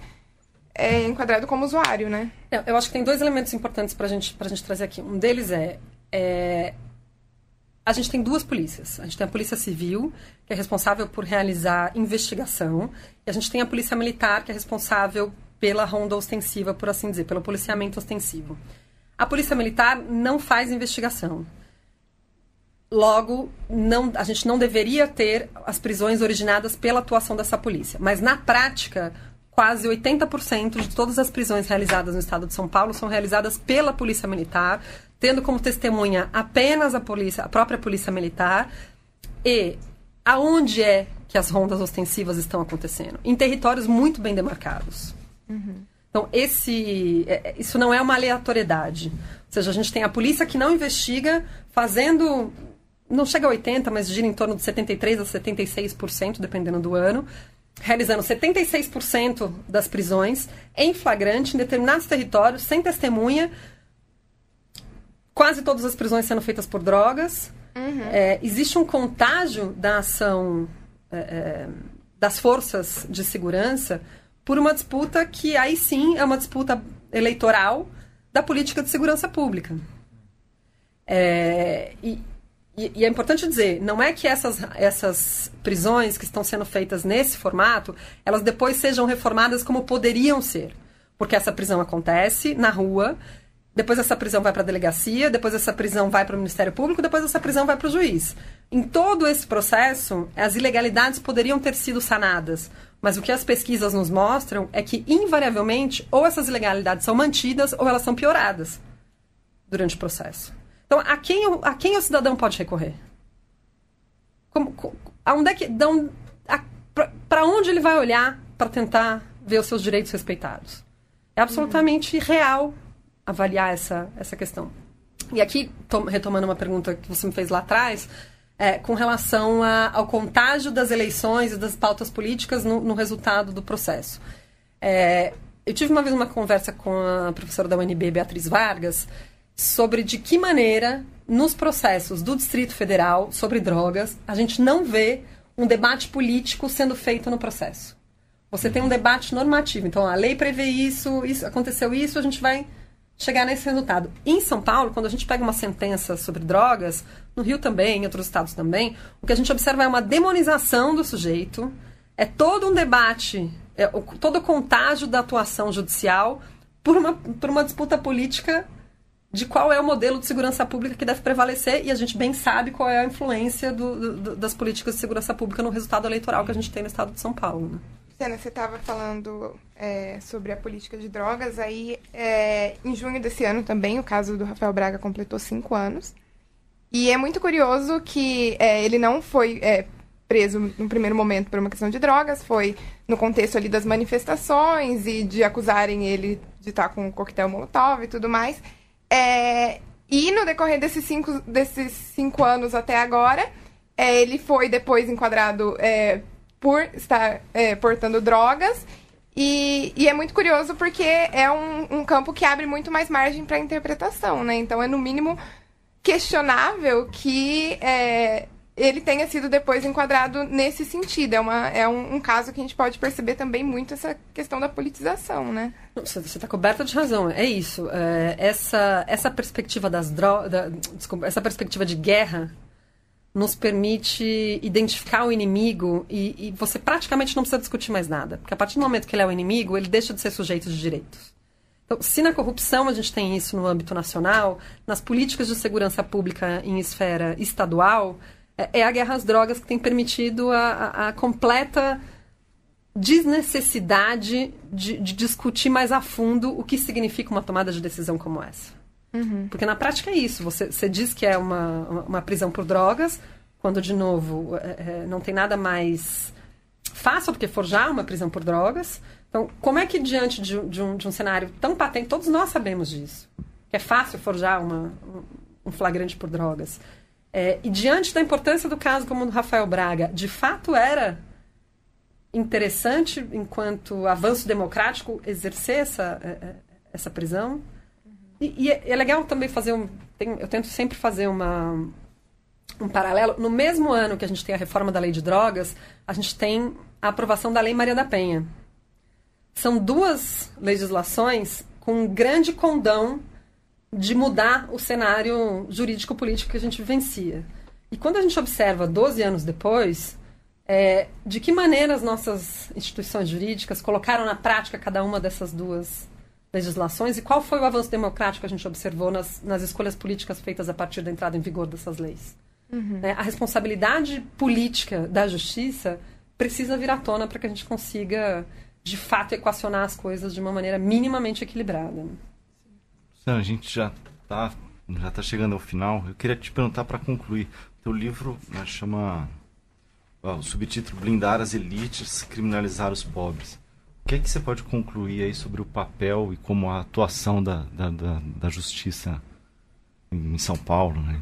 é enquadrado como usuário, né? Eu acho que tem dois elementos importantes para gente, a gente trazer aqui. Um deles é, é, a gente tem duas polícias. A gente tem a Polícia Civil, que é responsável por realizar investigação, e a gente tem a Polícia Militar, que é responsável pela ronda ostensiva, por assim dizer, pelo policiamento ostensivo. A Polícia Militar não faz investigação. Logo, não, a gente não deveria ter as prisões originadas pela atuação dessa polícia. Mas, na prática, quase 80% de todas as prisões realizadas no estado de São Paulo são realizadas pela Polícia Militar, tendo como testemunha apenas a polícia, a própria Polícia Militar. E aonde é que as rondas ostensivas estão acontecendo? Em territórios muito bem demarcados. Uhum. Então, esse, é, isso não é uma aleatoriedade. Ou seja, a gente tem a polícia que não investiga, fazendo. Não chega a 80%, mas gira em torno de 73% a 76%, dependendo do ano realizando 76% das prisões em flagrante em determinados territórios, sem testemunha. Quase todas as prisões sendo feitas por drogas. Uhum. É, existe um contágio da ação é, é, das forças de segurança por uma disputa que aí sim é uma disputa eleitoral da política de segurança pública. É, e, e, e, é importante dizer, não é que essas, essas prisões que estão sendo feitas nesse formato, elas depois sejam reformadas como poderiam ser. Porque essa prisão acontece na rua depois essa prisão vai para a delegacia, depois essa prisão vai para o Ministério Público, depois essa prisão vai para o juiz. Em todo esse processo, as ilegalidades poderiam ter sido sanadas, mas o que as pesquisas nos mostram é que, invariavelmente, ou essas ilegalidades são mantidas ou elas são pioradas durante o processo. Então, a quem, a quem o cidadão pode recorrer? Como, aonde é que, para onde ele vai olhar para tentar ver os seus direitos respeitados? É absolutamente uhum. real avaliar essa, essa questão. E aqui, retomando uma pergunta que você me fez lá atrás, é, com relação a, ao contágio das eleições e das pautas políticas no, no resultado do processo. É, eu tive uma vez uma conversa com a professora da UNB, Beatriz Vargas, sobre de que maneira, nos processos do Distrito Federal sobre drogas, a gente não vê um debate político sendo feito no processo. Você tem um debate normativo. Então, a lei prevê isso, isso aconteceu isso, a gente vai chegar nesse resultado. Em São Paulo, quando a gente pega uma sentença sobre drogas, no Rio também, em outros estados também, o que a gente observa é uma demonização do sujeito, é todo um debate, é, todo o contágio da atuação judicial por uma, por uma disputa política de qual é o modelo de segurança pública que deve prevalecer e a gente bem sabe qual é a influência do, do, das políticas de segurança pública no resultado eleitoral que a gente tem no estado de São Paulo. Né? Luciana, você estava falando é, sobre a política de drogas. Aí, é, em junho desse ano também, o caso do Rafael Braga completou cinco anos. E é muito curioso que é, ele não foi é, preso no primeiro momento por uma questão de drogas, foi no contexto ali das manifestações e de acusarem ele de estar com um coquetel molotov e tudo mais. É, e no decorrer desses cinco, desses cinco anos até agora, é, ele foi depois enquadrado por estar é, portando drogas. E, e, é muito curioso porque é um, um campo que abre muito mais margem para interpretação, né? Então é no mínimo questionável que é, ele tenha sido depois enquadrado nesse sentido. É, uma, é um, um, caso que a gente pode perceber também muito essa questão da politização, né? Você está coberta de razão. É isso. É, essa, essa perspectiva das drogas, desculpa, essa perspectiva de guerra nos permite identificar o inimigo e, e, você praticamente não precisa discutir mais nada. Porque a partir do momento que ele é o inimigo, ele deixa de ser sujeito de direitos. Então, se na corrupção a gente tem isso no âmbito nacional, nas políticas de segurança pública em esfera estadual, é, é a guerra às drogas que tem permitido a, a, a completa desnecessidade de, de discutir mais a fundo o que significa uma tomada de decisão como essa. Uhum. Porque na prática é isso. Você, você diz que é uma, uma prisão por drogas, quando, de novo, é, é, não tem nada mais fácil do que forjar uma prisão por drogas. Então, como é que diante de, de, um, de um cenário tão patente, todos nós sabemos disso, que é fácil forjar uma, um flagrante por drogas. É, e diante da importância do caso como o do Rafael Braga, de fato era interessante, enquanto avanço democrático, exercer essa, é, é, essa prisão. E, e é, é, legal também fazer um. Tem, eu tento sempre fazer uma, um paralelo. No mesmo ano que a gente tem a reforma da lei de drogas, a gente tem a aprovação da Lei Maria da Penha. São duas legislações com um grande condão de mudar o cenário jurídico-político que a gente vivencia. E quando a gente observa 12 anos depois, é, de que maneira as nossas instituições jurídicas colocaram na prática cada uma dessas duas legislações e qual foi o avanço democrático que a gente observou nas, nas escolhas políticas feitas a partir da entrada em vigor dessas leis. Uhum. Né? A responsabilidade política da justiça precisa vir à tona para que a gente consiga, de fato, equacionar as coisas de uma maneira minimamente equilibrada. Né? a gente já está já tá chegando ao final. Eu queria te perguntar para concluir. O teu livro né, chama ó, o subtítulo Blindar as elites, criminalizar os pobres. O que é que você pode concluir aí sobre o papel e como a atuação da, da, da, da justiça em São Paulo? Né?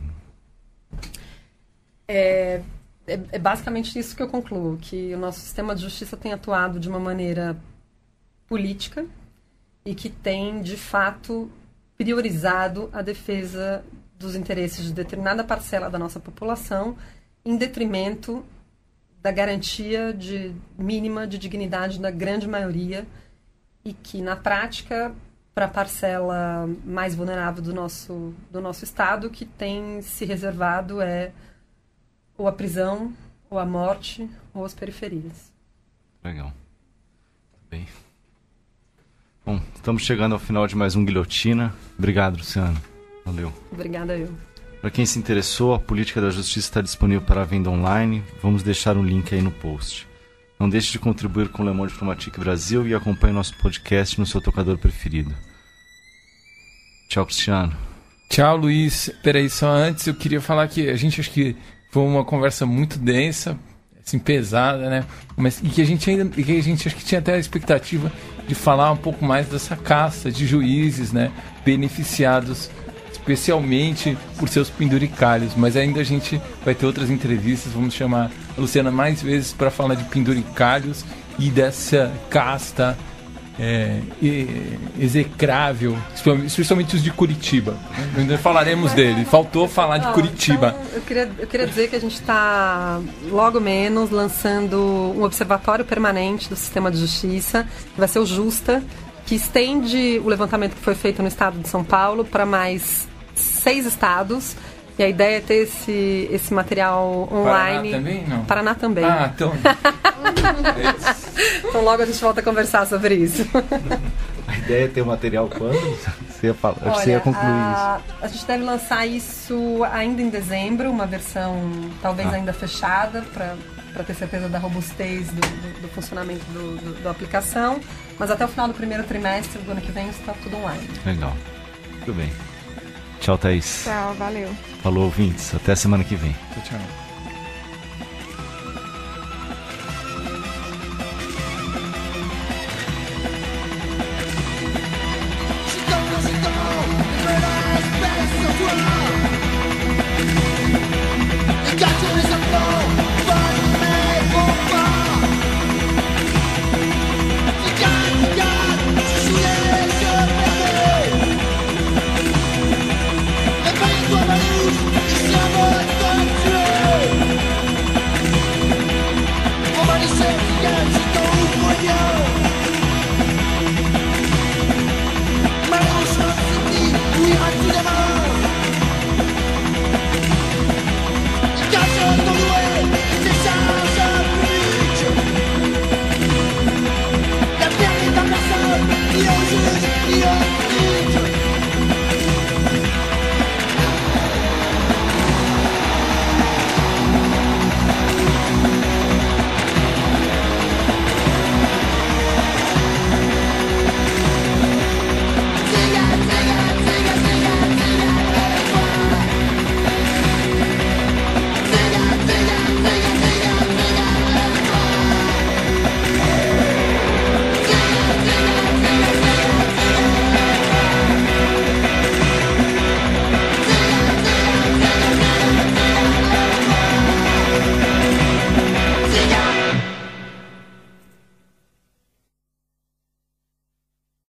É, é, é, basicamente isso que eu concluo, que o nosso sistema de justiça tem atuado de uma maneira política e que tem, de fato, priorizado a defesa dos interesses de determinada parcela da nossa população em detrimento da garantia de mínima de dignidade da grande maioria e que na prática para a parcela mais vulnerável do nosso do nosso estado que tem se reservado é ou a prisão ou a morte ou as periferias. Legal. Bem. Bom, estamos chegando ao final de mais um Guilhotina. Obrigado, Luciano. Valeu. Obrigada eu. Para quem se interessou, a Política da Justiça está disponível para venda online. Vamos deixar um link aí no post. Não deixe de contribuir com o Le Monde Diplomatique Brasil e acompanhe nosso podcast no seu tocador preferido. Tchau, Cristiano. Tchau, Luiz. Peraí, só antes eu queria falar que a gente acho que foi uma conversa muito densa, assim, pesada, né? Mas e que a gente ainda, e que a gente acho que tinha até a expectativa de falar um pouco mais dessa casta de juízes, né, beneficiados especialmente por seus penduricalhos, mas ainda a gente vai ter outras entrevistas, vamos chamar a Luciana mais vezes para falar de penduricalhos e dessa casta é, execrável, especialmente os de Curitiba. Ainda falaremos dele. Faltou falar de Curitiba. Então, eu, queria, eu queria dizer que a gente está, logo menos, lançando um observatório permanente do sistema de justiça, que vai ser o Justa, que estende o levantamento que foi feito no estado de São Paulo para mais seis estados. E a ideia é ter esse, esse material online. Paraná também? Não. Paraná também. Ah, então. então logo a gente volta a conversar sobre isso. A ideia é ter o material quando? Você ia, falar, Olha, você ia concluir a, isso. A gente deve lançar isso ainda em dezembro, uma versão talvez Ah. ainda fechada, para ter certeza da robustez do, do- do funcionamento do, do- da aplicação. Mas até o final do primeiro trimestre do ano que vem está tudo online. Legal. Tudo bem. Tchau, Thaís. Tchau, valeu. Falou, ouvintes. Até semana que vem. Tchau, tchau.